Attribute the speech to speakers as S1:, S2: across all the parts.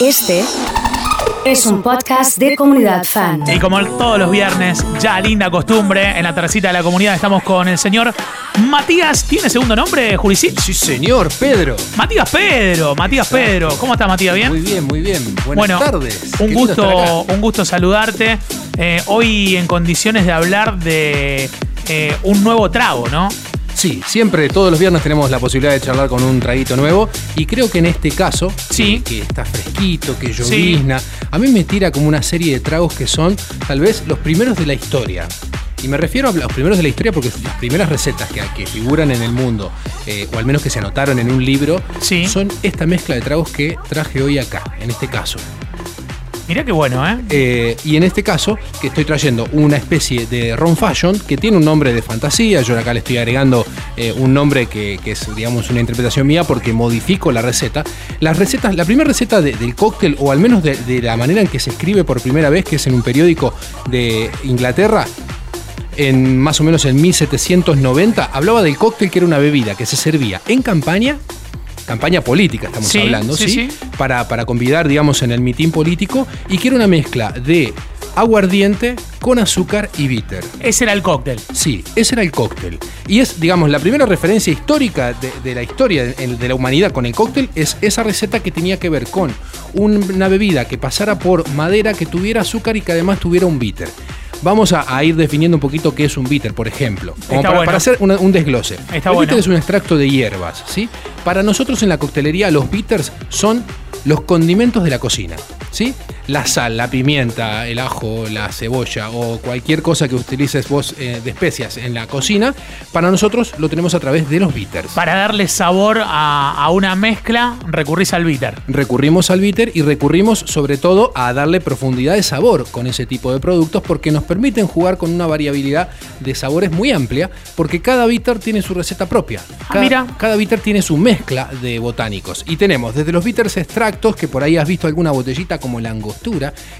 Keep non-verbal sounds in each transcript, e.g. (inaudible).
S1: Este es un podcast de comunidad fan.
S2: Y como todos los viernes, ya linda costumbre, en la tercita de la comunidad estamos con el señor Matías. ¿Tiene segundo nombre, Juricí?
S3: Sí, señor, Pedro.
S2: Matías Pedro, Matías Pedro. ¿Cómo estás, Matías? ¿Bien?
S3: Muy bien, muy bien. Buenas
S2: bueno,
S3: tardes.
S2: Un
S3: Qué
S2: gusto, un gusto saludarte. Eh, hoy en condiciones de hablar de eh, un nuevo trago, ¿no?
S3: Sí, siempre, todos los viernes tenemos la posibilidad de charlar con un traguito nuevo. Y creo que en este caso,
S2: Sí.
S3: que, que está fresquito, que llovizna, a mí me tira como una serie de tragos que son tal vez los primeros de la historia. Y me refiero a los primeros de la historia porque las primeras recetas que, que figuran en el mundo, eh, o al menos que se anotaron en un libro,
S2: Sí.
S3: son esta mezcla de tragos que traje hoy acá, en este caso.
S2: Mirá qué bueno, ¿eh?
S3: Eh, y en este caso, que estoy trayendo una especie de ron fashion que tiene un nombre de fantasía. Yo acá le estoy agregando eh, un nombre que, es, digamos, una interpretación mía porque modifico la receta. Las recetas, la primera receta de- del cóctel, o al menos de, de la manera en que se escribe por primera vez, que es en un periódico de Inglaterra, en más o menos en 1790, hablaba del cóctel que era una bebida que se servía en campaña, campaña política estamos
S2: Sí,
S3: hablando,
S2: sí,
S3: ¿sí?
S2: sí.
S3: Para, para convidar, digamos, en el mitin político, y que era una mezcla de aguardiente con azúcar y bitter.
S2: Ese era el cóctel.
S3: Sí, ese era el cóctel. Y es, digamos, la primera referencia histórica de, de la historia de, de la humanidad con el cóctel es esa receta que tenía que ver con una bebida que pasara por madera, que tuviera azúcar y que además tuviera un bitter. Vamos a, a ir definiendo un poquito qué es un bitter, por ejemplo. Como para,
S2: bueno.
S3: para hacer una- un desglose.
S2: Está
S3: el
S2: bueno.
S3: bitter es un extracto de hierbas, ¿sí? Para nosotros en la coctelería los bitters son los condimentos de la cocina, ¿sí? La sal, la pimienta, el ajo, la cebolla o cualquier cosa que utilices vos eh, de especias en la cocina, para nosotros lo tenemos a través de los bitters.
S2: Para darle sabor a, a una mezcla, recurrís al bitter.
S3: Recurrimos al bitter y recurrimos sobre todo a darle profundidad de sabor con ese tipo de productos porque nos permiten jugar con una variabilidad de sabores muy amplia porque cada bitter tiene su receta propia.
S2: Ah,
S3: Cada,
S2: mira.
S3: cada bitter tiene su mezcla de botánicos y tenemos desde los bitters extractos que por ahí has visto alguna botellita como la angostura,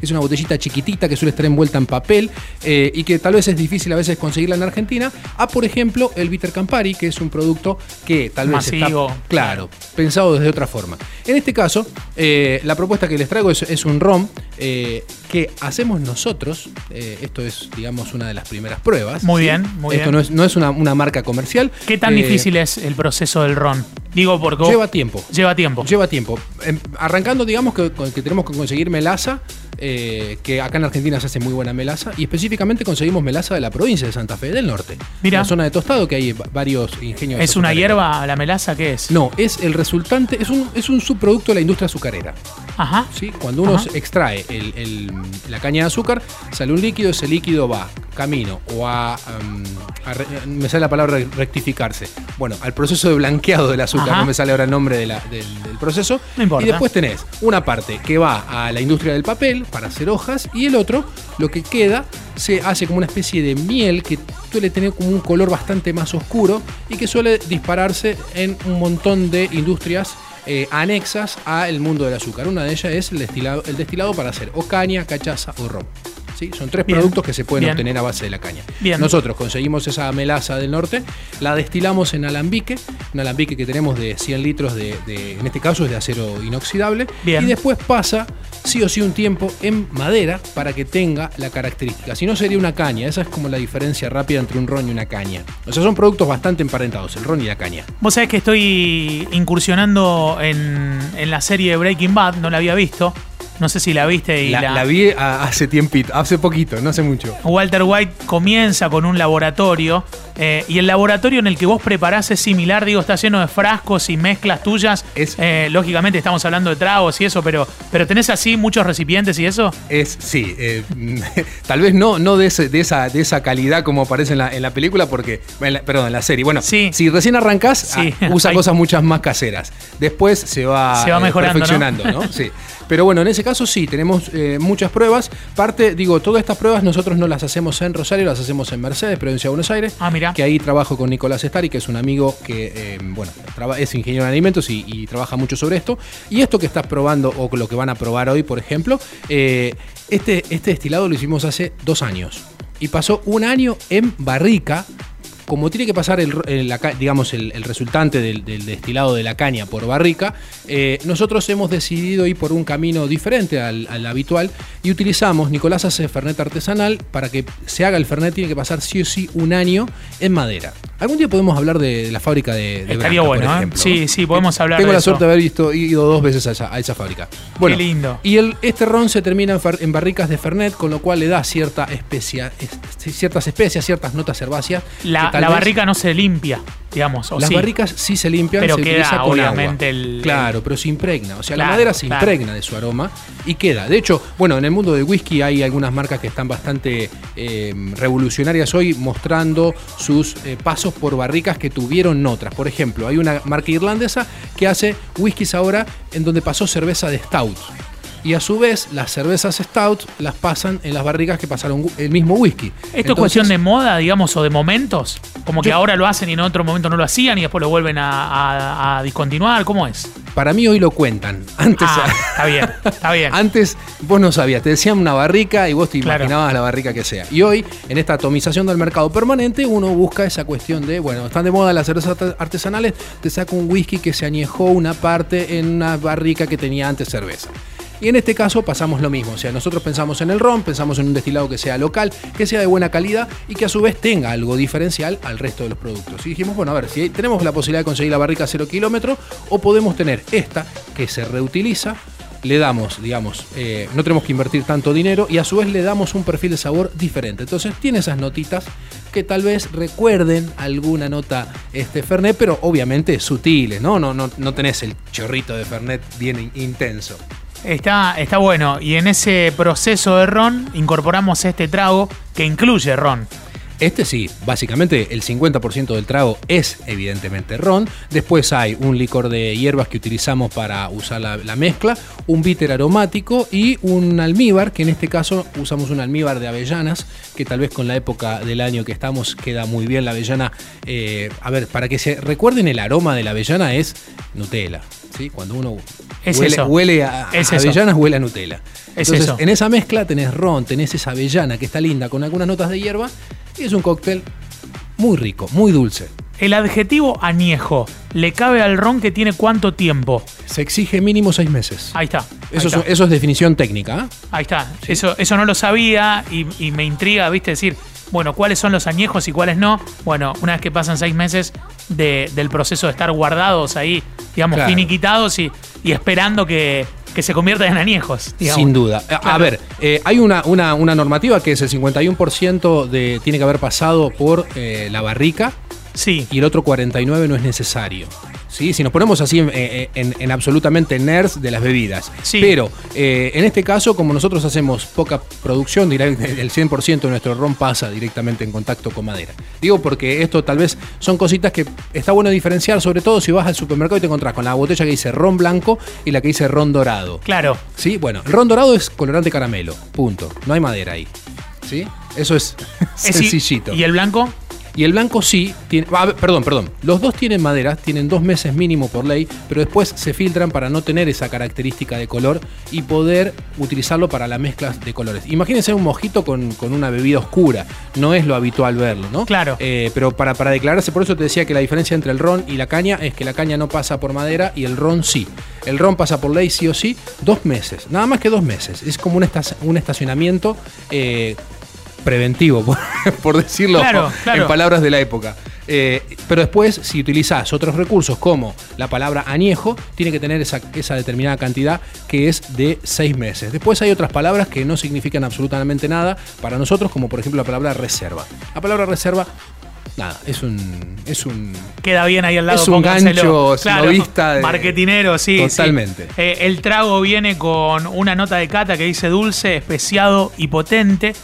S3: es una botellita chiquitita que suele estar envuelta en papel eh, y que tal vez es difícil a veces conseguirla en Argentina, a por ejemplo el bitter Campari, que es un producto que tal vez
S2: Masivo.
S3: está claro, pensado desde otra forma. En este caso, eh, la propuesta que les traigo es, es un rom eh, que hacemos nosotros. eh, esto es, digamos, una de las primeras pruebas.
S2: Muy
S3: ¿sí?
S2: bien, muy
S3: esto
S2: bien.
S3: no es, no es una, una marca comercial.
S2: ¿Qué tan
S3: Eh,
S2: difícil es el proceso del ron? Digo porque
S3: Lleva tiempo.
S2: Lleva tiempo.
S3: Lleva tiempo. Em, arrancando, digamos, que tenemos que conseguir melaza, eh, que acá en Argentina se hace muy buena melaza, y específicamente conseguimos melaza de la provincia de Santa Fe del Norte.
S2: Mira.
S3: La zona de tostado, que hay va- varios ingenios.
S2: ¿Es una hierba la melaza? ¿Qué es?
S3: No, es el resultante, es un, es un subproducto de la industria azucarera.
S2: Ajá.
S3: ¿sí? Cuando uno
S2: Ajá.
S3: extrae el- el- la caña de azúcar, sale un líquido, ese líquido va camino o a, um, a re- me sale la palabra rectificarse. Bueno, al proceso de blanqueado del azúcar,
S2: Ajá.
S3: no me sale ahora el nombre de la- del, del proceso.
S2: No importa.
S3: Y después tenés una parte que va a la industria del papel para hacer hojas y el otro, lo que queda, se hace como una especie de miel que suele tener como un color bastante más oscuro y que suele dispararse en un montón de industrias eh, anexas al mundo del azúcar. Una de ellas es el destilado, el destilado para hacer o caña, cachaza o ron. ¿Sí? Son tres
S2: Bien.
S3: productos que se pueden
S2: Bien.
S3: obtener a base de la caña.
S2: Bien.
S3: Nosotros conseguimos esa melaza del norte, la destilamos en alambique, un alambique que tenemos de 100 litros de, de- en este caso es de acero inoxidable, y después pasa sí o sí un tiempo en madera para que tenga la característica. Si no sería una caña, esa es como la diferencia rápida entre un ron y una caña. O sea, son productos bastante emparentados, el ron y la caña.
S2: Vos sabés que estoy incursionando en, en la serie Breaking Bad, no la había visto. No sé si la viste y
S3: La,
S2: la,
S3: la vi hace tiempito, hace poquito, no hace mucho.
S2: Walter White comienza con un laboratorio eh, y el laboratorio en el que vos preparás es similar, digo, está lleno de frascos y mezclas tuyas.
S3: Es-
S2: Eh, lógicamente estamos hablando de tragos y eso, pero, pero tenés así muchos recipientes y eso.
S3: Es, sí, eh, (laughs) tal vez no, no de, ese- de esa, de esa calidad como aparece en la, en la película, porque, en la- perdón, en la serie. Bueno,
S2: Sí.
S3: si recién arrancás,
S2: Sí.
S3: ah, usa (laughs) cosas muchas más caseras. Después se va,
S2: Se va mejorando, ¿no?
S3: Sí. (laughs) Pero bueno, en ese caso sí, tenemos eh, muchas pruebas. Parte, digo, todas estas pruebas nosotros no las hacemos en Rosario, las hacemos en Mercedes, provincia de Buenos Aires.
S2: Ah, mira.
S3: Que ahí trabajo con Nicolás Estari, que es un amigo que, eh, bueno, traba- es ingeniero en alimentos y, y trabaja mucho sobre esto. Y esto que estás probando, o lo que van a probar hoy, por ejemplo, eh, este, este destilado lo hicimos hace dos años. Y pasó un año en barrica como tiene que pasar el, el- la ca- digamos, el, el resultante del, del destilado de la caña por barrica, eh, nosotros hemos decidido ir por un camino diferente al, al habitual y utilizamos, Nicolás hace Fernet artesanal, para que se haga el Fernet tiene que pasar sí o sí un año en madera. Algún día podemos hablar de, de la fábrica de, de
S2: Estaría
S3: Branca,
S2: bueno,
S3: por
S2: ¿eh?
S3: ejemplo.
S2: Sí, sí, podemos hablar
S3: Tengo
S2: de
S3: la
S2: eso.
S3: suerte de haber visto, ido dos veces a esa, a esa fábrica. Bueno,
S2: lindo.
S3: Y el, este ron se termina en, fer- en barricas de Fernet, con lo cual le da cierta especia, es- ciertas especias, ciertas notas herbáceas.
S2: La, la barrica no se limpia, digamos. ¿o
S3: las
S2: sí?
S3: barricas sí se limpian,
S2: Pero
S3: se
S2: queda,
S3: utiliza con
S2: obviamente,
S3: agua.
S2: el-
S3: Claro, pero se impregna. O sea, la madera se
S2: claro.
S3: impregna de su aroma y queda. De hecho, bueno, en el mundo del whisky hay algunas marcas que están bastante eh, revolucionarias hoy mostrando sus eh, pasos por barricas que tuvieron otras. Por ejemplo, hay una marca irlandesa que hace whiskies ahora en donde pasó cerveza de stout. Y a su vez, las cervezas stout las pasan en las barricas que pasaron el mismo whisky.
S2: ¿Esto es cuestión de moda, digamos, o de momentos? Como que
S3: Yo-
S2: ahora lo hacen y en otro momento no lo hacían y después lo vuelven a, a- a discontinuar. ¿Cómo es?
S3: Para mí hoy lo cuentan. Antes,
S2: Ah, (laughs) está bien, está bien.
S3: Antes vos no sabías, te decían una barrica y vos te
S2: Claro.
S3: imaginabas la barrica que sea. Y hoy, en esta atomización del mercado permanente, uno busca esa cuestión de, bueno, están de moda las cervezas arte- artesanales, te saca un whisky que se añejó una parte en una barrica que tenía antes cerveza. Y en este caso pasamos lo mismo, o sea, nosotros pensamos en el ron, pensamos en un destilado que sea local, que sea de buena calidad y que a su vez tenga algo diferencial al resto de los productos. Y dijimos, bueno, a ver, si tenemos la posibilidad de conseguir la barrica a cero kilómetros o podemos tener esta que se reutiliza, le damos, digamos, eh, no tenemos que invertir tanto dinero y a su vez le damos un perfil de sabor diferente. Entonces tiene esas notitas que tal vez recuerden alguna nota este Fernet, pero obviamente sutiles, ¿no? No, no, no tenés el chorrito de Fernet bien in- intenso.
S2: Está, está bueno. Y en ese proceso de ron incorporamos este trago que incluye ron.
S3: Este sí, básicamente el 50% del trago es evidentemente ron. Después hay un licor de hierbas que utilizamos para usar la, la mezcla, un bitter aromático y un almíbar, que en este caso usamos un almíbar de avellanas, que tal vez con la época del año que estamos queda muy bien la avellana. Eh, a ver, para que se recuerden el aroma de la avellana es Nutella. ¿Sí? Cuando uno
S2: Es
S3: huele,
S2: eso.
S3: huele a,
S2: Es
S3: a avellanas, huele a Nutella.
S2: Es
S3: Entonces,
S2: eso.
S3: en esa mezcla tenés ron, tenés esa avellana que está linda con algunas notas de hierba y es un cóctel muy rico, muy dulce.
S2: El adjetivo añejo le cabe al ron que tiene cuánto tiempo.
S3: Se exige mínimo seis meses.
S2: Ahí está. Ahí
S3: Eso,
S2: está.
S3: es, eso es definición técnica. ¿eh?
S2: Ahí está. Eso, eso no lo sabía y, y me intriga, viste, decir, bueno, cuáles son los añejos y cuáles no. Bueno, una vez que pasan seis meses de- del proceso de estar guardados ahí, digamos,
S3: Claro.
S2: finiquitados y, y esperando que, que se conviertan en añejos. digamos.
S3: Sin duda. A- ver, eh, hay una, una- una normativa que es el 51% de, tiene que haber pasado por eh, la barrica
S2: Sí.
S3: y el otro 49% no es necesario. ¿Sí? Si nos ponemos así en, en- en absolutamente nerds de las bebidas.
S2: Sí.
S3: Pero eh, en este caso, como nosotros hacemos poca producción, el 100% de nuestro ron pasa directamente en contacto con madera. Digo porque esto tal vez son cositas que está bueno diferenciar, sobre todo si vas al supermercado y te encontrás con la botella que dice ron blanco y la que dice ron dorado.
S2: Claro.
S3: ¿Sí? Bueno, el ron dorado es colorante caramelo. Punto. No hay madera ahí. ¿Sí? Eso es
S2: Es (laughs)
S3: sencillito.
S2: ¿Y el blanco?
S3: Y el blanco sí, tiene, ah, perdón, perdón. Los dos tienen madera, tienen dos meses mínimo por ley, pero después se filtran para no tener esa característica de color y poder utilizarlo para la mezcla de colores. Imagínense un mojito con, con una bebida oscura, no es lo habitual verlo, ¿no?
S2: Claro.
S3: Eh, pero para, para declararse, por eso te decía que la diferencia entre el ron y la caña es que la caña no pasa por madera y el ron sí. El ron pasa por ley sí o sí, dos meses, nada más que dos meses. Es como un estacionamiento. eh, preventivo, (laughs) por, por decirlo
S2: Claro, claro.
S3: en palabras de la época. Eh, pero después, si utilizás otros recursos como la palabra añejo, tiene que tener esa, esa determinada cantidad que es de seis meses. Después hay otras palabras que no significan absolutamente nada para nosotros, como por ejemplo la palabra reserva. La palabra reserva, nada, es un. Es un
S2: Queda bien ahí al lado.
S3: Es un gancho snobista de-
S2: Marketinero, sí. sí.
S3: Totalmente.
S2: Eh, el trago viene con una nota de cata que dice dulce, especiado y potente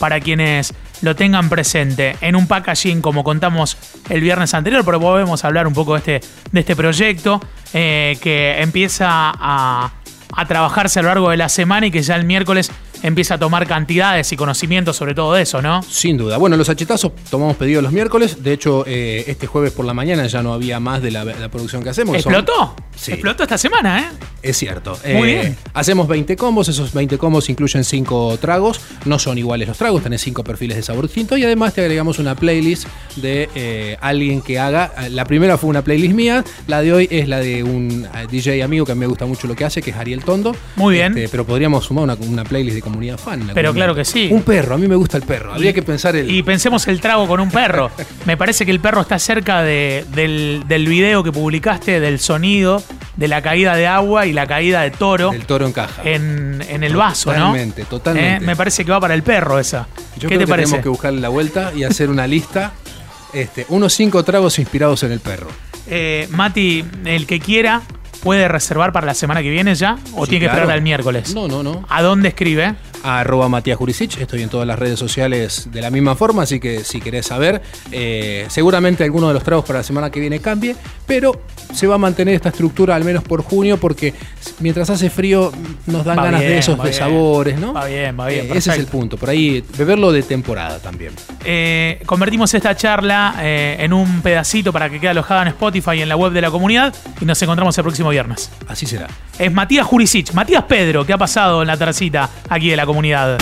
S2: para quienes lo tengan presente en un packaging como contamos el viernes anterior, pero podemos hablar un poco de este, de este proyecto eh, que empieza a, a trabajarse a lo largo de la semana y que ya el miércoles empieza a tomar cantidades y conocimientos sobre todo eso, ¿no?
S3: Sin duda. Bueno, los achetazos tomamos pedido los miércoles. De hecho, eh, este jueves por la mañana ya no había más de la, la producción que hacemos. Son-
S2: ¿Explotó?
S3: Sí.
S2: Explotó esta semana, ¿eh?
S3: Es cierto.
S2: Muy
S3: Eh,
S2: bien.
S3: Hacemos 20 combos, esos 20 combos incluyen 5 tragos, no son iguales los tragos, tenés 5 perfiles de sabor distinto y además te agregamos una playlist de eh, alguien que haga, la primera fue una playlist mía, la de hoy es la de un eh, DJ amigo que a mí me gusta mucho lo que hace, que es Ariel Tondo.
S2: Muy bien.
S3: Este, pero podríamos sumar una, una playlist de comunidad fan.
S2: Pero
S3: comunidad.
S2: claro que sí.
S3: Un perro, a mí me gusta el perro, habría que pensar el...
S2: Y pensemos el trago con un perro. (laughs) Me parece que el perro está cerca de- del, del video que publicaste del sonido de la caída de agua y la caída de toro
S3: el toro encaja.
S2: en, en el vaso, ¿no?
S3: Totalmente, totalmente.
S2: Eh, me parece que va para el perro esa.
S3: Yo
S2: ¿Qué
S3: creo
S2: te
S3: que
S2: parece?
S3: tenemos que buscarle la vuelta y hacer una lista. Este, unos cinco tragos inspirados en el perro.
S2: Eh, Mati, el que quiera, ¿puede reservar para la semana que viene ya? ¿O
S3: Sí,
S2: tiene que
S3: claro.
S2: esperar al miércoles?
S3: No, no, no.
S2: ¿A dónde escribe?
S3: A arroba Matías Jurisic, estoy en todas las redes sociales de la misma forma, así que si querés saber, eh, seguramente alguno de los tragos para la semana que viene cambie, pero se va a mantener esta estructura al menos por junio, porque mientras hace frío nos dan
S2: Va
S3: ganas
S2: bien,
S3: de esos de sabores, ¿no?
S2: Va bien, va bien,
S3: Eh, ese es el punto, por ahí beberlo de temporada también.
S2: Eh, convertimos esta charla en un pedacito para que quede alojada en Spotify y en la web de la comunidad y nos encontramos el próximo viernes.
S3: Así será.
S2: Es Matías Jurisic, Matías Pedro, que ha pasado en la tercita aquí de la comunidad.